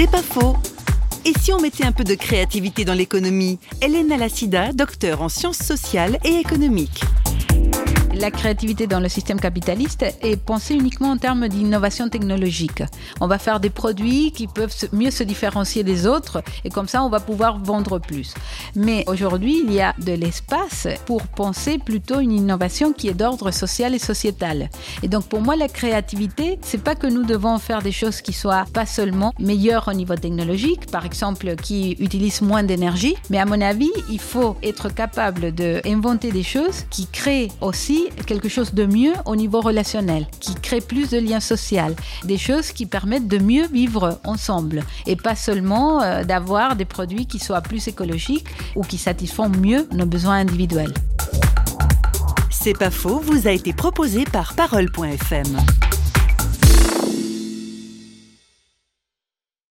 C'est pas faux. Et si on mettait un peu de créativité dans l'économie? Hélène Alassida, docteur en sciences sociales et économiques la créativité dans le système capitaliste est pensée uniquement en termes d'innovation technologique. On va faire des produits qui peuvent mieux se différencier des autres et comme ça on va pouvoir vendre plus. Mais aujourd'hui, il y a de l'espace pour penser plutôt une innovation qui est d'ordre social et sociétal. Et donc pour moi, la créativité, c'est pas que nous devons faire des choses qui soient pas seulement meilleures au niveau technologique, par exemple qui utilisent moins d'énergie, mais à mon avis, il faut être capable d'inventer des choses qui créent quelque chose de mieux au niveau relationnel, qui crée plus de liens sociaux, des choses qui permettent de mieux vivre ensemble et pas seulement euh, d'avoir des produits qui soient plus écologiques ou qui satisfont mieux nos besoins individuels. C'est pas faux, vous a été proposé par parole.fm.